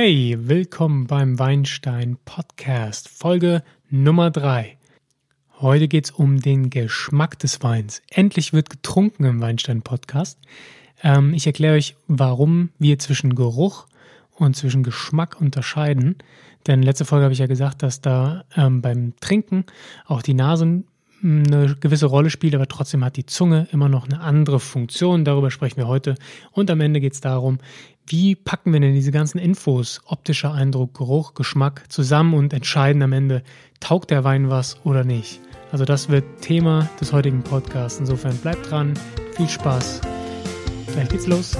Hey, willkommen beim Weinstein Podcast, Folge Nummer 3. Heute geht es um den Geschmack des Weins. Endlich wird getrunken im Weinstein Podcast. Ähm, ich erkläre euch, warum wir zwischen Geruch und zwischen Geschmack unterscheiden. Denn letzte Folge habe ich ja gesagt, dass da ähm, beim Trinken auch die Nase eine gewisse Rolle spielt, aber trotzdem hat die Zunge immer noch eine andere Funktion. Darüber sprechen wir heute. Und am Ende geht es darum, wie packen wir denn diese ganzen Infos, optischer Eindruck, Geruch, Geschmack zusammen und entscheiden am Ende, taugt der Wein was oder nicht. Also das wird Thema des heutigen Podcasts. Insofern bleibt dran, viel Spaß. Gleich geht's los.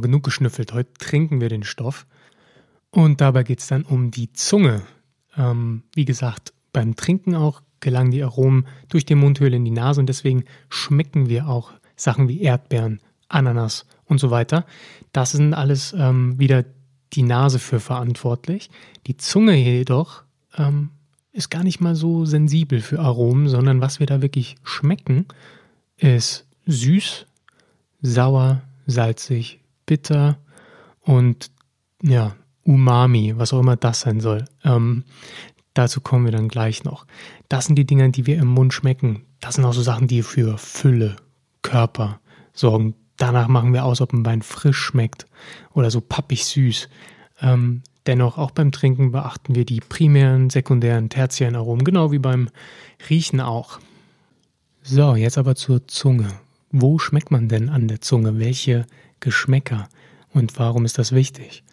Genug geschnüffelt. Heute trinken wir den Stoff. Und dabei geht es dann um die Zunge. Ähm, wie gesagt, beim Trinken auch gelangen die Aromen durch die Mundhöhle in die Nase und deswegen schmecken wir auch Sachen wie Erdbeeren, Ananas und so weiter. Das sind alles ähm, wieder die Nase für verantwortlich. Die Zunge jedoch ähm, ist gar nicht mal so sensibel für Aromen, sondern was wir da wirklich schmecken, ist süß, sauer, salzig, bitter und ja, Umami, was auch immer das sein soll. Ähm, dazu kommen wir dann gleich noch. Das sind die Dinge, die wir im Mund schmecken. Das sind auch so Sachen, die für Fülle, Körper sorgen. Danach machen wir aus, ob ein Wein frisch schmeckt oder so pappig süß. Ähm, dennoch, auch beim Trinken beachten wir die primären, sekundären, tertiären Aromen, genau wie beim Riechen auch. So, jetzt aber zur Zunge. Wo schmeckt man denn an der Zunge? Welche Geschmäcker. Und warum ist das wichtig?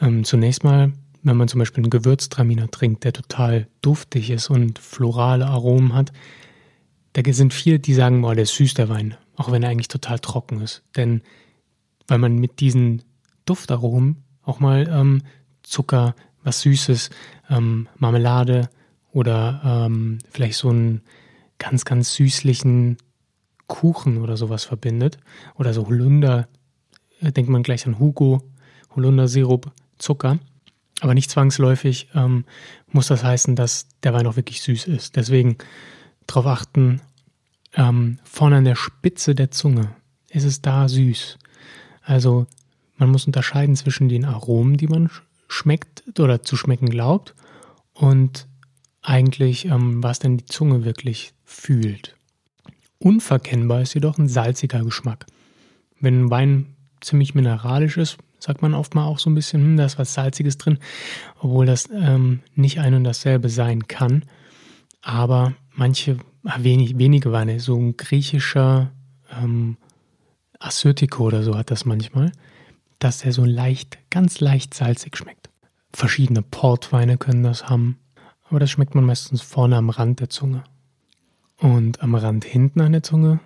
Ähm, zunächst mal, wenn man zum Beispiel einen Gewürztraminer trinkt, der total duftig ist und florale Aromen hat, da sind viele, die sagen, boah, der ist süß, der Wein, auch wenn er eigentlich total trocken ist. Denn weil man mit diesen Duftaromen auch mal ähm, Zucker, was Süßes, ähm, Marmelade oder ähm, vielleicht so einen ganz, ganz süßlichen Kuchen oder sowas verbindet oder so Holunder denkt man gleich an Hugo, Holundersirup, Zucker. Aber nicht zwangsläufig ähm, muss das heißen, dass der Wein auch wirklich süß ist. Deswegen darauf achten, ähm, vorne an der Spitze der Zunge ist es da süß. Also man muss unterscheiden zwischen den Aromen, die man schmeckt oder zu schmecken glaubt, und eigentlich, ähm, was denn die Zunge wirklich fühlt. Unverkennbar ist jedoch ein salziger Geschmack. Wenn ein Wein ziemlich mineralisch ist, sagt man oft mal auch so ein bisschen, hm, da ist was Salziges drin, obwohl das ähm, nicht ein und dasselbe sein kann. Aber manche, ah, wenig, wenige Weine, so ein griechischer ähm, Assyrtiko oder so hat das manchmal, dass der so leicht, ganz leicht salzig schmeckt. Verschiedene Portweine können das haben, aber das schmeckt man meistens vorne am Rand der Zunge. Und am Rand hinten an der Zunge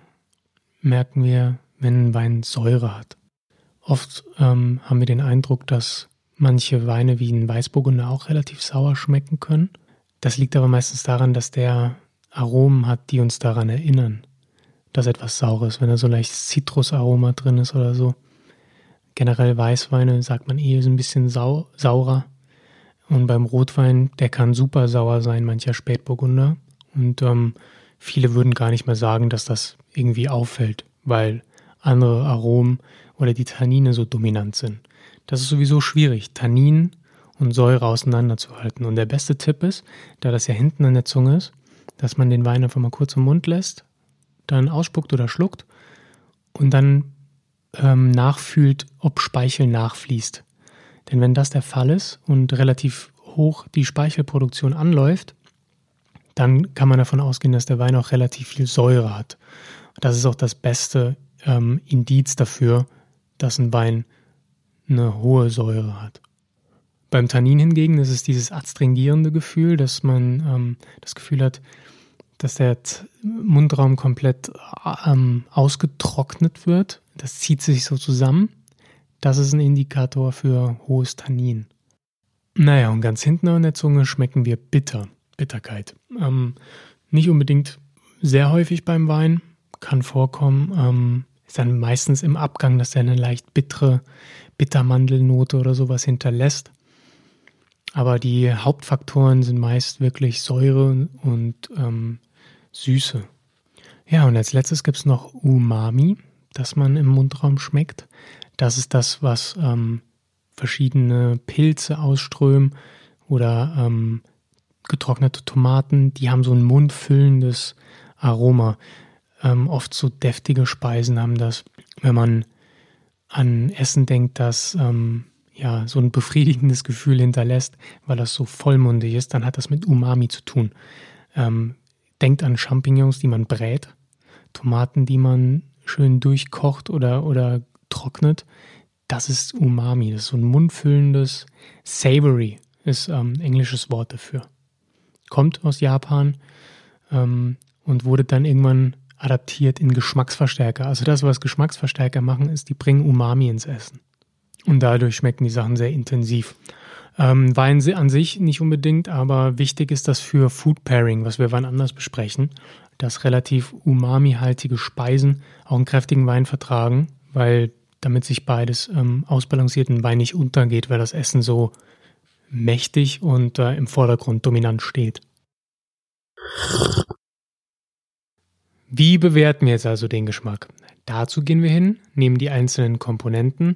merken wir, wenn ein Wein Säure hat. Oft ähm, haben wir den Eindruck, dass manche Weine wie ein Weißburgunder auch relativ sauer schmecken können. Das liegt aber meistens daran, dass der Aromen hat, die uns daran erinnern, dass etwas sauer ist, wenn da so leicht Zitrusaroma drin ist oder so. Generell Weißweine sagt man eh ist ein bisschen sau saurer. Und beim Rotwein, der kann super sauer sein, mancher Spätburgunder. Und ähm, viele würden gar nicht mehr sagen, dass das irgendwie auffällt, weil andere Aromen oder die Tannine so dominant sind. Das ist sowieso schwierig, Tannin und Säure auseinanderzuhalten. Und der beste Tipp ist, da das ja hinten an der Zunge ist, dass man den Wein einfach mal kurz im Mund lässt, dann ausspuckt oder schluckt und dann ähm, nachfühlt, ob Speichel nachfließt. Denn wenn das der Fall ist und relativ hoch die Speichelproduktion anläuft, dann kann man davon ausgehen, dass der Wein auch relativ viel Säure hat. Das ist auch das beste ähm, Indiz dafür, dass ein Wein eine hohe Säure hat. Beim Tannin hingegen ist es dieses adstringierende Gefühl, dass man ähm, das Gefühl hat, dass der Mundraum komplett ähm, ausgetrocknet wird. Das zieht sich so zusammen. Das ist ein Indikator für hohes Tannin. Naja, und ganz hinten an der Zunge schmecken wir bitter, Bitterkeit. Ähm, nicht unbedingt sehr häufig beim Wein, kann vorkommen. Ähm, ist dann meistens im Abgang, dass er eine leicht bittere Bittermandelnote oder sowas hinterlässt. Aber die Hauptfaktoren sind meist wirklich Säure und ähm, Süße. Ja, und als letztes gibt es noch Umami, das man im Mundraum schmeckt. Das ist das, was ähm, verschiedene Pilze ausströmen oder ähm, getrocknete Tomaten, die haben so ein mundfüllendes Aroma. Ähm, oft so deftige Speisen haben das. Wenn man an Essen denkt, das ähm, ja so ein befriedigendes Gefühl hinterlässt, weil das so vollmundig ist, dann hat das mit Umami zu tun. Ähm, denkt an Champignons, die man brät, Tomaten, die man schön durchkocht oder, oder trocknet. Das ist Umami, das ist so ein mundfüllendes Savory, ist ähm, englisches Wort dafür. Kommt aus Japan ähm, und wurde dann irgendwann adaptiert in Geschmacksverstärker. Also das, was Geschmacksverstärker machen, ist, die bringen Umami ins Essen. Und dadurch schmecken die Sachen sehr intensiv. Ähm, Wein an sich nicht unbedingt, aber wichtig ist das für Food Pairing, was wir wann anders besprechen, dass relativ umami-haltige Speisen auch einen kräftigen Wein vertragen, weil damit sich beides ähm, ausbalanciert und Wein nicht untergeht, weil das Essen so mächtig und äh, im Vordergrund dominant steht. Wie bewerten wir jetzt also den Geschmack? Dazu gehen wir hin, nehmen die einzelnen Komponenten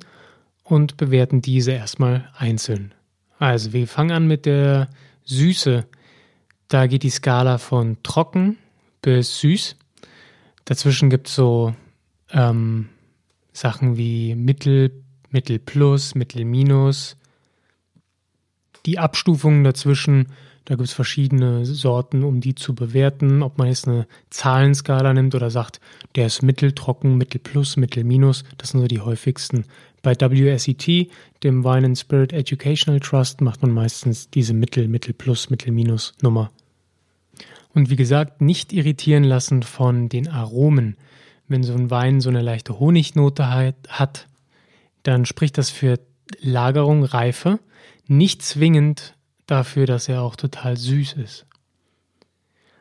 und bewerten diese erstmal einzeln. Also wir fangen an mit der Süße. Da geht die Skala von trocken bis süß. Dazwischen gibt es so ähm, Sachen wie Mittel, Mittel plus, Mittel minus. Die Abstufungen dazwischen da gibt es verschiedene Sorten, um die zu bewerten. Ob man jetzt eine Zahlenskala nimmt oder sagt, der ist mitteltrocken, mittelplus, mittelminus. Das sind so die häufigsten. Bei WSET, dem Wine and Spirit Educational Trust, macht man meistens diese Mittel, Mittelplus, Mittelminus Nummer. Und wie gesagt, nicht irritieren lassen von den Aromen. Wenn so ein Wein so eine leichte Honignote hat, dann spricht das für Lagerung, Reife, nicht zwingend dafür, dass er auch total süß ist.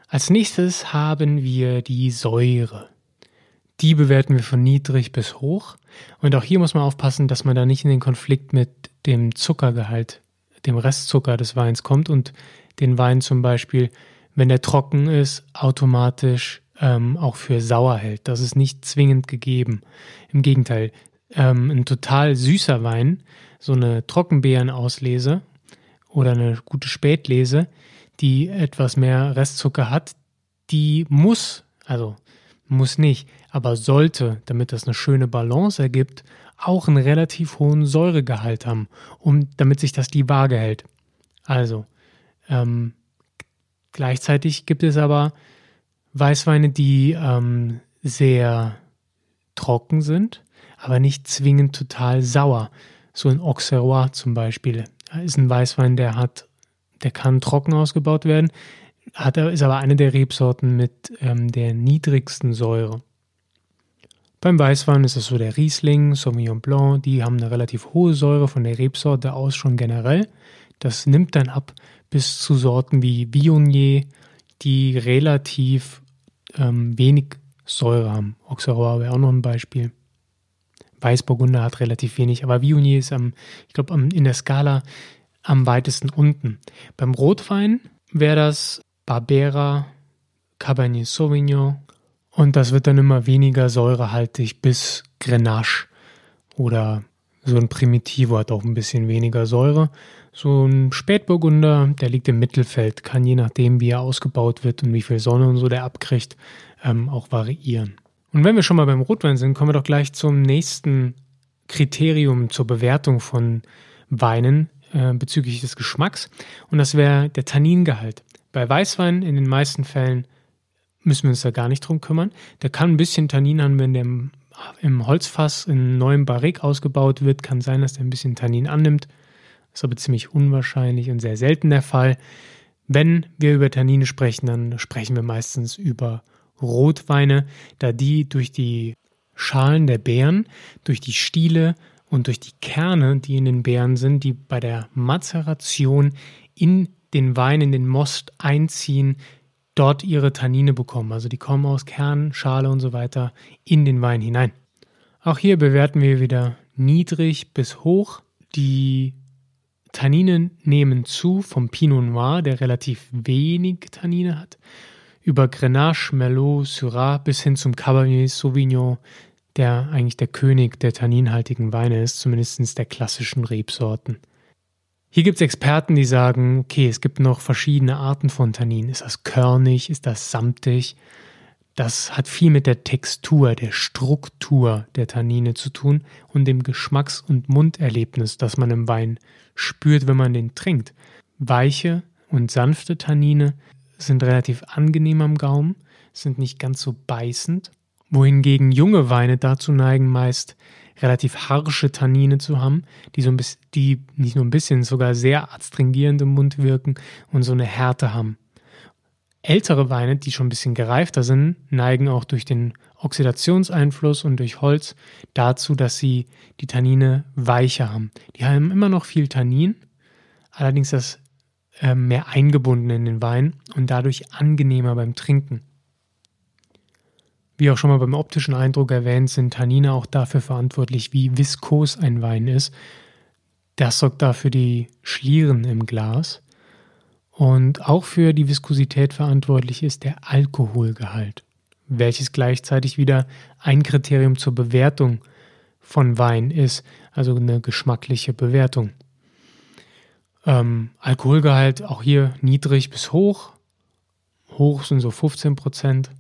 Als nächstes haben wir die Säure. Die bewerten wir von niedrig bis hoch. Und auch hier muss man aufpassen, dass man da nicht in den Konflikt mit dem Zuckergehalt, dem Restzucker des Weins kommt und den Wein zum Beispiel, wenn der trocken ist, automatisch ähm, auch für sauer hält. Das ist nicht zwingend gegeben. Im Gegenteil, ähm, ein total süßer Wein, so eine Trockenbeerenauslese oder eine gute Spätlese, die etwas mehr Restzucker hat, die muss, also muss nicht, aber sollte, damit das eine schöne Balance ergibt, auch einen relativ hohen Säuregehalt haben, um, damit sich das die Waage hält. Also, ähm, gleichzeitig gibt es aber Weißweine, die ähm, sehr trocken sind, aber nicht zwingend total sauer. So ein Auxerrois zum Beispiel ist ein Weißwein, der hat, der kann trocken ausgebaut werden, hat, ist aber eine der Rebsorten mit ähm, der niedrigsten Säure. Beim Weißwein ist es so der Riesling, Sauvignon Blanc, die haben eine relativ hohe Säure von der Rebsorte aus schon generell. Das nimmt dann ab bis zu Sorten wie Viognier, die relativ ähm, wenig Säure haben. Auxerrois wäre auch noch ein Beispiel. Weißburgunder hat relativ wenig, aber Viognier ist am, ich glaube, in der Skala am weitesten unten. Beim Rotwein wäre das Barbera, Cabernet Sauvignon und das wird dann immer weniger säurehaltig bis Grenache oder so ein Primitivo hat auch ein bisschen weniger Säure. So ein Spätburgunder, der liegt im Mittelfeld, kann je nachdem, wie er ausgebaut wird und wie viel Sonne und so der abkriegt, ähm, auch variieren. Und wenn wir schon mal beim Rotwein sind, kommen wir doch gleich zum nächsten Kriterium zur Bewertung von Weinen äh, bezüglich des Geschmacks. Und das wäre der Tanningehalt. Bei Weißwein in den meisten Fällen müssen wir uns da gar nicht drum kümmern. Der kann ein bisschen Tannin haben, wenn der im, im Holzfass in neuem Barrik ausgebaut wird. Kann sein, dass der ein bisschen Tannin annimmt. Ist aber ziemlich unwahrscheinlich und sehr selten der Fall. Wenn wir über Tannine sprechen, dann sprechen wir meistens über Rotweine, da die durch die Schalen der Beeren, durch die Stiele und durch die Kerne, die in den Beeren sind, die bei der Mazeration in den Wein, in den Most einziehen, dort ihre Tannine bekommen. Also die kommen aus Kern, Schale und so weiter in den Wein hinein. Auch hier bewerten wir wieder niedrig bis hoch. Die Tannine nehmen zu vom Pinot Noir, der relativ wenig Tannine hat, über Grenache, Merlot, Syrah bis hin zum Cabernet Sauvignon, der eigentlich der König der tanninhaltigen Weine ist, zumindest der klassischen Rebsorten. Hier gibt es Experten, die sagen, okay, es gibt noch verschiedene Arten von Tannin. Ist das körnig? Ist das samtig? Das hat viel mit der Textur, der Struktur der Tannine zu tun und dem Geschmacks- und Munderlebnis, das man im Wein spürt, wenn man den trinkt. Weiche und sanfte Tannine sind relativ angenehm am Gaumen, sind nicht ganz so beißend, wohingegen junge Weine dazu neigen, meist relativ harsche Tannine zu haben, die so ein bisschen, die nicht nur ein bisschen, sogar sehr adstringierend im Mund wirken und so eine Härte haben. Ältere Weine, die schon ein bisschen gereifter sind, neigen auch durch den Oxidationseinfluss und durch Holz dazu, dass sie die Tannine weicher haben. Die haben immer noch viel Tannin, allerdings das äh, mehr eingebunden in den Wein und dadurch angenehmer beim Trinken. Wie auch schon mal beim optischen Eindruck erwähnt, sind Tannine auch dafür verantwortlich, wie viskos ein Wein ist. Das sorgt dafür die Schlieren im Glas. Und auch für die Viskosität verantwortlich ist der Alkoholgehalt, welches gleichzeitig wieder ein Kriterium zur Bewertung von Wein ist, also eine geschmackliche Bewertung. Ähm, Alkoholgehalt auch hier niedrig bis hoch. Hoch sind so 15 Prozent.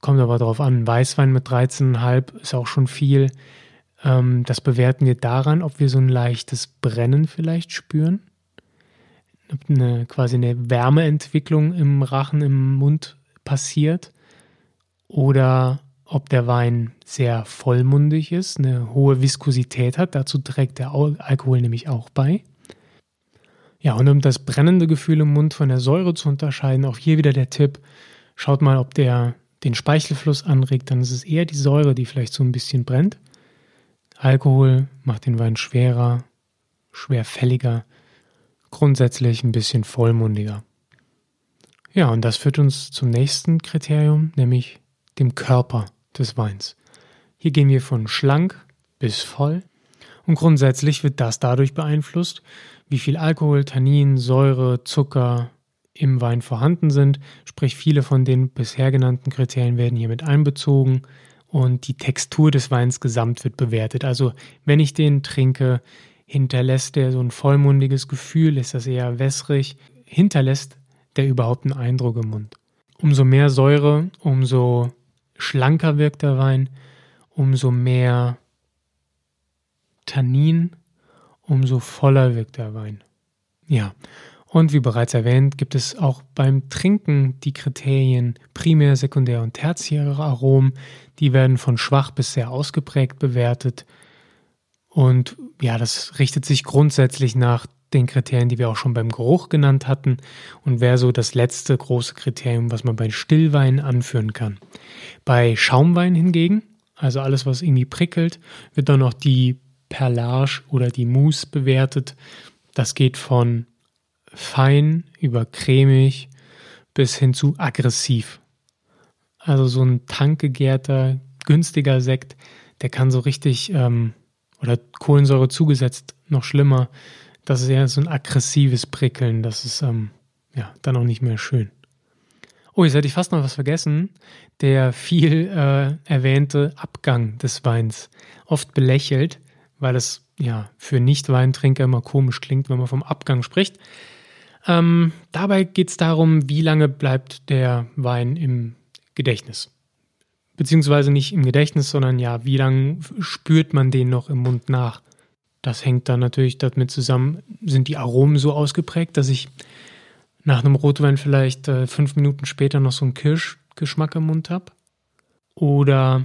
Kommt aber darauf an. Weißwein mit 13,5 ist auch schon viel. Ähm, das bewerten wir daran, ob wir so ein leichtes Brennen vielleicht spüren eine, quasi eine Wärmeentwicklung im Rachen, im Mund passiert oder ob der Wein sehr vollmundig ist, eine hohe Viskosität hat. Dazu trägt der Alkohol nämlich auch bei. Ja, und um das brennende Gefühl im Mund von der Säure zu unterscheiden, auch hier wieder der Tipp, schaut mal, ob der den Speichelfluss anregt, dann ist es eher die Säure, die vielleicht so ein bisschen brennt. Alkohol macht den Wein schwerer, schwerfälliger grundsätzlich ein bisschen vollmundiger. Ja, und das führt uns zum nächsten Kriterium, nämlich dem Körper des Weins. Hier gehen wir von schlank bis voll und grundsätzlich wird das dadurch beeinflusst, wie viel Alkohol, Tannin, Säure, Zucker im Wein vorhanden sind. Sprich, viele von den bisher genannten Kriterien werden hier mit einbezogen und die Textur des Weins gesamt wird bewertet. Also wenn ich den trinke, hinterlässt der so ein vollmundiges Gefühl, ist das eher wässrig, hinterlässt der überhaupt einen Eindruck im Mund. Umso mehr Säure, umso schlanker wirkt der Wein, umso mehr Tannin, umso voller wirkt der Wein. Ja, und wie bereits erwähnt, gibt es auch beim Trinken die Kriterien Primär, Sekundär und Tertiäre Aromen. Die werden von schwach bis sehr ausgeprägt bewertet. Und ja, das richtet sich grundsätzlich nach den Kriterien, die wir auch schon beim Geruch genannt hatten und wäre so das letzte große Kriterium, was man bei Stillwein anführen kann. Bei Schaumwein hingegen, also alles, was irgendwie prickelt, wird dann noch die Perlage oder die Mousse bewertet. Das geht von fein über cremig bis hin zu aggressiv. Also so ein tankgegärter, günstiger Sekt, der kann so richtig ähm, oder Kohlensäure zugesetzt, noch schlimmer. Das ist eher so ein aggressives Prickeln. Das ist ähm, ja dann auch nicht mehr schön. Oh, jetzt hätte ich fast noch was vergessen. Der viel äh, erwähnte Abgang des Weins. Oft belächelt, weil es ja für Nicht-Weintrinker immer komisch klingt, wenn man vom Abgang spricht. Ähm, dabei geht es darum, wie lange bleibt der Wein im Gedächtnis beziehungsweise nicht im Gedächtnis, sondern ja, wie lange spürt man den noch im Mund nach? Das hängt dann natürlich damit zusammen, sind die Aromen so ausgeprägt, dass ich nach einem Rotwein vielleicht äh, fünf Minuten später noch so einen Kirschgeschmack im Mund habe? Oder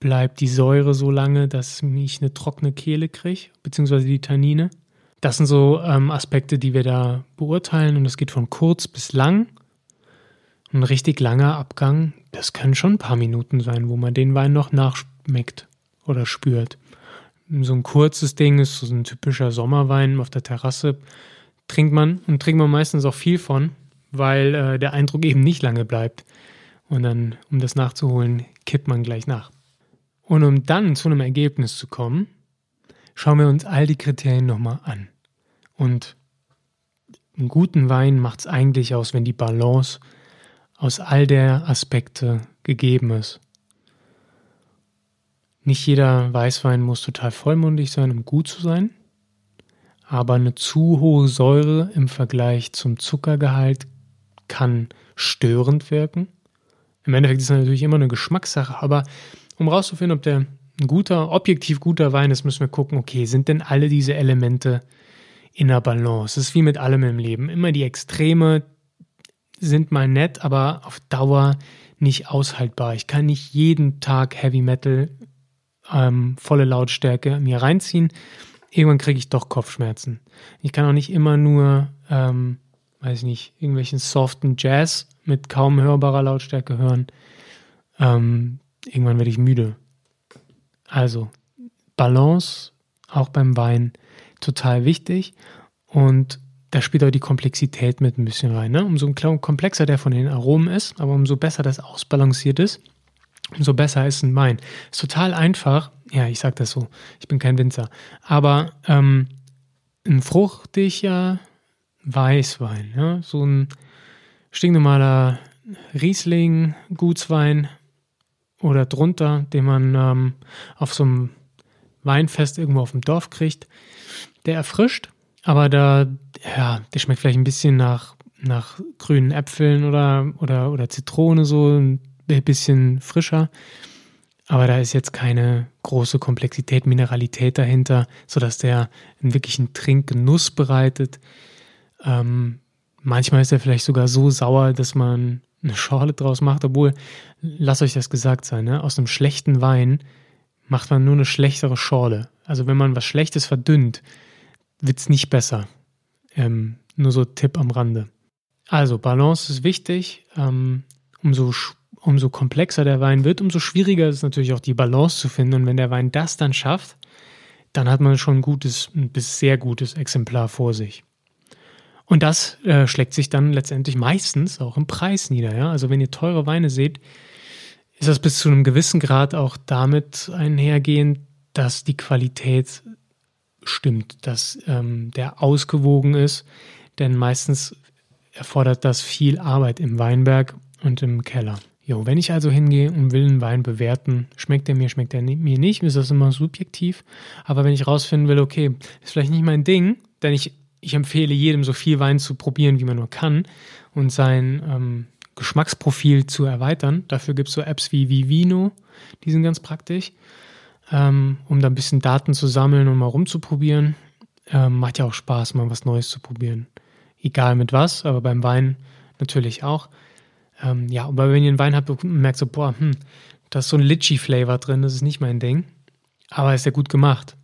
bleibt die Säure so lange, dass ich eine trockene Kehle kriege, beziehungsweise die Tannine? Das sind so ähm, Aspekte, die wir da beurteilen und es geht von kurz bis lang. Ein richtig langer Abgang, das können schon ein paar Minuten sein, wo man den Wein noch nachschmeckt oder spürt. so ein kurzes Ding ist, so ein typischer Sommerwein auf der Terrasse, trinkt man und trinkt man meistens auch viel von, weil äh, der Eindruck eben nicht lange bleibt. Und dann, um das nachzuholen, kippt man gleich nach. Und um dann zu einem Ergebnis zu kommen, schauen wir uns all die Kriterien nochmal an. Und einen guten Wein macht es eigentlich aus, wenn die Balance aus all der Aspekte gegeben ist. Nicht jeder Weißwein muss total vollmundig sein, um gut zu sein, aber eine zu hohe Säure im Vergleich zum Zuckergehalt kann störend wirken. Im Endeffekt ist es natürlich immer eine Geschmackssache, aber um herauszufinden, ob der ein guter, objektiv guter Wein ist, müssen wir gucken, okay, sind denn alle diese Elemente in der Balance? Es ist wie mit allem im Leben. Immer die Extreme sind mal nett, aber auf Dauer nicht aushaltbar. Ich kann nicht jeden Tag Heavy Metal ähm, volle Lautstärke mir reinziehen. Irgendwann kriege ich doch Kopfschmerzen. Ich kann auch nicht immer nur, ähm, weiß ich nicht, irgendwelchen soften Jazz mit kaum hörbarer Lautstärke hören. Ähm, irgendwann werde ich müde. Also Balance, auch beim Wein, total wichtig. Und da spielt auch die Komplexität mit ein bisschen rein. Ne? Umso komplexer der von den Aromen ist, aber umso besser das ausbalanciert ist, umso besser ist ein Wein. Ist total einfach. Ja, ich sag das so. Ich bin kein Winzer. Aber ähm, ein fruchtiger Weißwein, ja? so ein stinknormaler Riesling, Gutswein oder drunter, den man ähm, auf so einem Weinfest irgendwo auf dem Dorf kriegt, der erfrischt, aber da, ja, der schmeckt vielleicht ein bisschen nach, nach grünen Äpfeln oder, oder, oder Zitrone, so ein bisschen frischer. Aber da ist jetzt keine große Komplexität, Mineralität dahinter, sodass der einen wirklichen Trinkgenuss bereitet. Ähm, manchmal ist er vielleicht sogar so sauer, dass man eine Schorle draus macht, obwohl, lasst euch das gesagt sein, ne? aus einem schlechten Wein macht man nur eine schlechtere Schorle. Also wenn man was Schlechtes verdünnt, wird es nicht besser. Ähm, nur so Tipp am Rande. Also Balance ist wichtig. Ähm, umso, umso komplexer der Wein wird, umso schwieriger ist es natürlich auch die Balance zu finden. Und wenn der Wein das dann schafft, dann hat man schon ein gutes, ein bis sehr gutes Exemplar vor sich. Und das äh, schlägt sich dann letztendlich meistens auch im Preis nieder. Ja? Also wenn ihr teure Weine seht, ist das bis zu einem gewissen Grad auch damit einhergehend, dass die Qualität stimmt, dass ähm, der ausgewogen ist. Denn meistens erfordert das viel Arbeit im Weinberg und im Keller. Jo, wenn ich also hingehe und will einen Wein bewerten, schmeckt er mir, schmeckt er mir nicht, ist das immer subjektiv. Aber wenn ich rausfinden will, okay, ist vielleicht nicht mein Ding, denn ich ich empfehle jedem, so viel Wein zu probieren, wie man nur kann und sein ähm, Geschmacksprofil zu erweitern. Dafür gibt es so Apps wie Vivino, die sind ganz praktisch, ähm, um da ein bisschen Daten zu sammeln und mal rumzuprobieren. Ähm, macht ja auch Spaß, mal was Neues zu probieren. Egal mit was, aber beim Wein natürlich auch. Ähm, ja, aber wenn ihr einen Wein habt und merkt so, boah, hm, da ist so ein Litchi-Flavor drin, das ist nicht mein Ding. Aber ist ja gut gemacht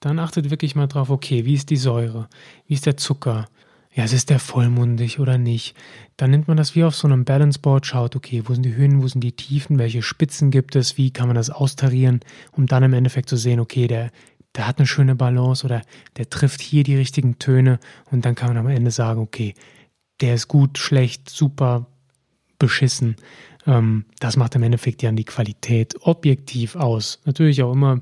dann achtet wirklich mal drauf, okay, wie ist die Säure? Wie ist der Zucker? Ja, ist der vollmundig oder nicht? Dann nimmt man das wie auf so einem Balanceboard, schaut, okay, wo sind die Höhen, wo sind die Tiefen, welche Spitzen gibt es, wie kann man das austarieren, um dann im Endeffekt zu sehen, okay, der, der hat eine schöne Balance oder der trifft hier die richtigen Töne und dann kann man am Ende sagen, okay, der ist gut, schlecht, super, beschissen. Ähm, das macht im Endeffekt ja die Qualität objektiv aus. Natürlich auch immer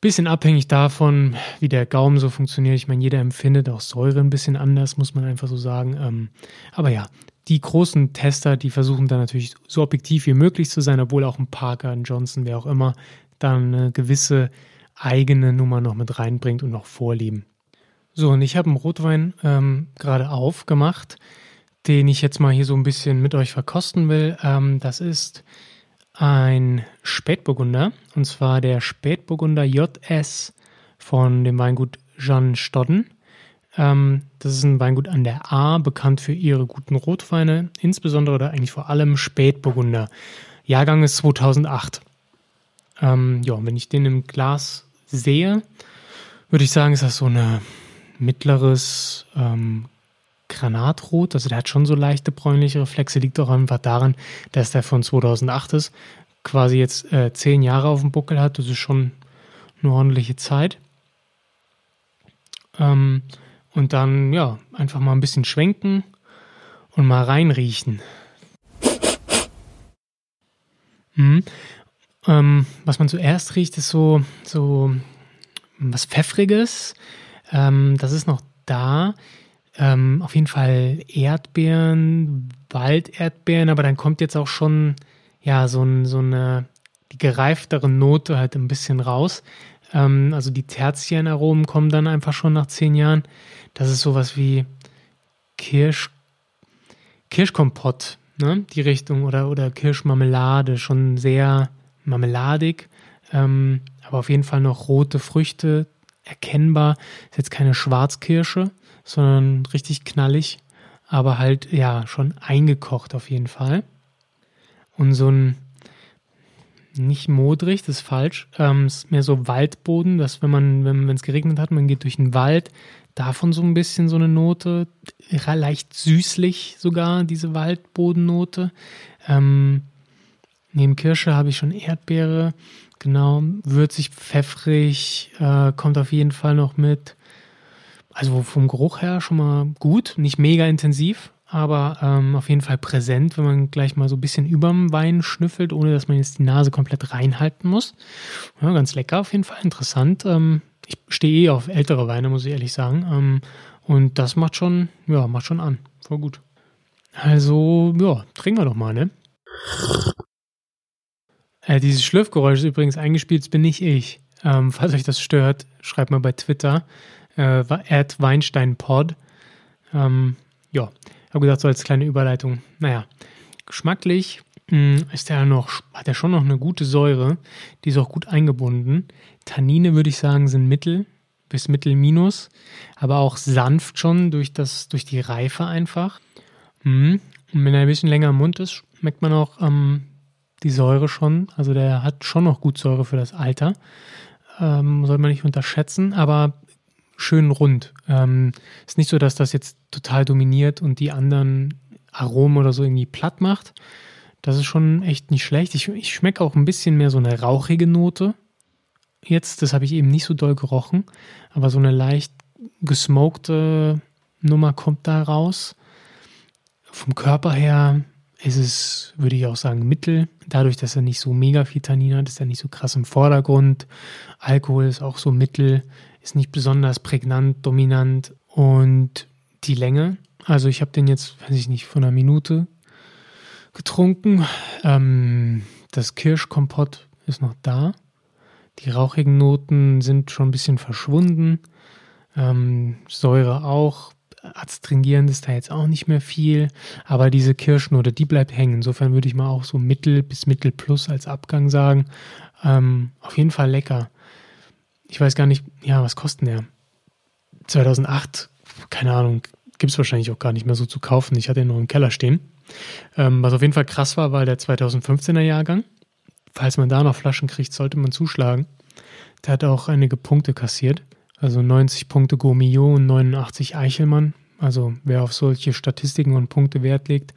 Bisschen abhängig davon, wie der Gaumen so funktioniert. Ich meine, jeder empfindet auch Säure ein bisschen anders, muss man einfach so sagen. Ähm, aber ja, die großen Tester, die versuchen dann natürlich so objektiv wie möglich zu sein, obwohl auch ein Parker, ein Johnson, wer auch immer, dann eine gewisse eigene Nummer noch mit reinbringt und noch vorlieben. So, und ich habe einen Rotwein ähm, gerade aufgemacht, den ich jetzt mal hier so ein bisschen mit euch verkosten will. Ähm, das ist ein Spätburgunder, und zwar der Spätburgunder JS von dem Weingut Jean Stodden. Ähm, das ist ein Weingut an der A, bekannt für ihre guten Rotweine, insbesondere oder eigentlich vor allem Spätburgunder. Jahrgang ist 2008. Ähm, ja, wenn ich den im Glas sehe, würde ich sagen, ist das so ein mittleres ähm, Granatrot, also der hat schon so leichte bräunliche Reflexe, liegt auch einfach daran, dass der von 2008 ist, quasi jetzt äh, zehn Jahre auf dem Buckel hat. Das ist schon eine ordentliche Zeit. Ähm, und dann, ja, einfach mal ein bisschen schwenken und mal reinriechen. Mhm. Ähm, was man zuerst riecht, ist so, so was Pfeffriges. Ähm, das ist noch da. Ähm, auf jeden Fall Erdbeeren, Walderdbeeren, aber dann kommt jetzt auch schon ja so, so eine die gereiftere Note halt ein bisschen raus. Ähm, also die Tertienaromen kommen dann einfach schon nach zehn Jahren. Das ist sowas wie Kirsch, Kirschkompott, ne? Die Richtung oder, oder Kirschmarmelade, schon sehr marmeladig, ähm, aber auf jeden Fall noch rote Früchte erkennbar. Ist jetzt keine Schwarzkirsche, sondern richtig knallig, aber halt ja schon eingekocht auf jeden Fall. Und so ein nicht modrig, das ist falsch. Ähm, ist mehr so Waldboden, dass wenn man, wenn es geregnet hat, man geht durch den Wald, davon so ein bisschen so eine Note, leicht süßlich sogar, diese Waldbodennote. Ähm, neben Kirsche habe ich schon Erdbeere, genau, würzig, pfeffrig, äh, kommt auf jeden Fall noch mit. Also vom Geruch her schon mal gut, nicht mega intensiv, aber ähm, auf jeden Fall präsent, wenn man gleich mal so ein bisschen überm Wein schnüffelt, ohne dass man jetzt die Nase komplett reinhalten muss. Ja, ganz lecker, auf jeden Fall interessant. Ähm, ich stehe eh auf ältere Weine, muss ich ehrlich sagen. Ähm, und das macht schon, ja, macht schon an. Voll gut. Also, ja, trinken wir doch mal, ne? Äh, dieses Schlürfgeräusch ist übrigens eingespielt, das bin nicht ich. Ähm, falls euch das stört, schreibt mal bei Twitter, äh, Weinsteinpod. Ähm, ja, habe gedacht, so als kleine Überleitung. Naja, geschmacklich mh, hm, ist der noch, hat er schon noch eine gute Säure. Die ist auch gut eingebunden. Tannine würde ich sagen sind mittel bis mittel minus, aber auch sanft schon durch das, durch die Reife einfach. Mhm. Und wenn er ein bisschen länger im Mund ist, schmeckt man auch ähm, die Säure schon. Also der hat schon noch gut Säure für das Alter. Ähm, sollte man nicht unterschätzen, aber schön rund. Ähm, ist nicht so, dass das jetzt total dominiert und die anderen Aromen oder so irgendwie platt macht. Das ist schon echt nicht schlecht. Ich, ich schmecke auch ein bisschen mehr so eine rauchige Note. Jetzt, das habe ich eben nicht so doll gerochen, aber so eine leicht gesmokte Nummer kommt da raus. Vom Körper her ist es, würde ich auch sagen, mittel. Dadurch, dass er nicht so mega viel Tannin hat, ist er nicht so krass im Vordergrund. Alkohol ist auch so mittel ist nicht besonders prägnant, dominant und die Länge. Also ich habe den jetzt, weiß ich nicht, von einer Minute getrunken. Ähm, das Kirschkompott ist noch da. Die rauchigen Noten sind schon ein bisschen verschwunden. Ähm, Säure auch. Adstringierend ist da jetzt auch nicht mehr viel. Aber diese Kirschnote, die bleibt hängen. Insofern würde ich mal auch so Mittel bis Mittel plus als Abgang sagen. Ähm, auf jeden Fall lecker ich weiß gar nicht, ja, was kostet der? 2008, keine Ahnung, gibt es wahrscheinlich auch gar nicht mehr so zu kaufen. Ich hatte ihn nur im Keller stehen. Ähm, was auf jeden Fall krass war, war der 2015er Jahrgang. Falls man da noch Flaschen kriegt, sollte man zuschlagen. Der hat auch einige Punkte kassiert. Also 90 Punkte Gourmillot und 89 Eichelmann. Also wer auf solche Statistiken und Punkte Wert legt,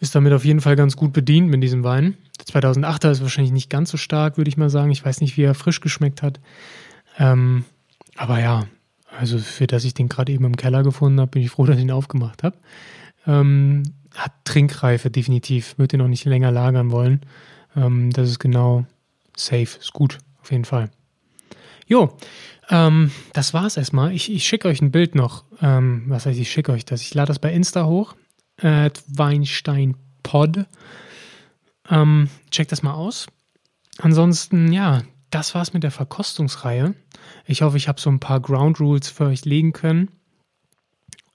ist damit auf jeden Fall ganz gut bedient mit diesem Wein. Der 2008er ist wahrscheinlich nicht ganz so stark, würde ich mal sagen. Ich weiß nicht, wie er frisch geschmeckt hat. Ähm, aber ja, also für das ich den gerade eben im Keller gefunden habe, bin ich froh, dass ich ihn aufgemacht habe. Ähm, hat Trinkreife definitiv, würde ihn auch nicht länger lagern wollen. Ähm, das ist genau safe, ist gut, auf jeden Fall. Jo, ähm, das war's erstmal. Ich, ich schicke euch ein Bild noch. Ähm, was heißt, ich schicke euch das? Ich lade das bei Insta hoch. Äh, WeinsteinPod. Ähm, checkt das mal aus. Ansonsten, ja, das war's mit der Verkostungsreihe. Ich hoffe, ich habe so ein paar Ground Rules für euch legen können,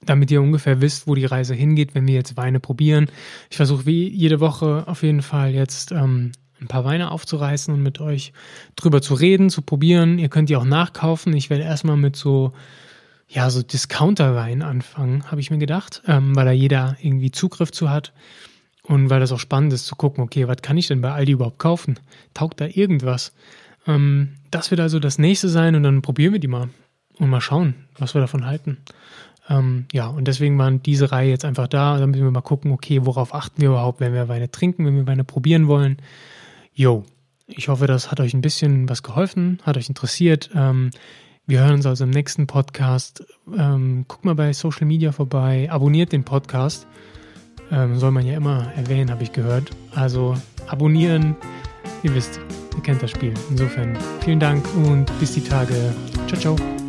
damit ihr ungefähr wisst, wo die Reise hingeht, wenn wir jetzt Weine probieren. Ich versuche wie jede Woche auf jeden Fall jetzt ähm, ein paar Weine aufzureißen und mit euch drüber zu reden, zu probieren. Ihr könnt die auch nachkaufen. Ich werde erstmal mit so ja, so Discounter-Wein anfangen, habe ich mir gedacht, ähm, weil da jeder irgendwie Zugriff zu hat. Und weil das auch spannend ist zu gucken, okay, was kann ich denn bei Aldi überhaupt kaufen? Taugt da irgendwas? Ähm, das wird also das nächste sein und dann probieren wir die mal und mal schauen, was wir davon halten. Ähm, ja, und deswegen waren diese Reihe jetzt einfach da. Müssen wir mal gucken, okay, worauf achten wir überhaupt, wenn wir Weine trinken, wenn wir Weine probieren wollen. Jo, Ich hoffe, das hat euch ein bisschen was geholfen, hat euch interessiert. Ähm, wir hören uns also im nächsten Podcast. Ähm, guckt mal bei Social Media vorbei, abonniert den Podcast. Ähm, soll man ja immer erwähnen, habe ich gehört. Also abonnieren, ihr wisst, ihr kennt das Spiel. Insofern vielen Dank und bis die Tage. Ciao, ciao.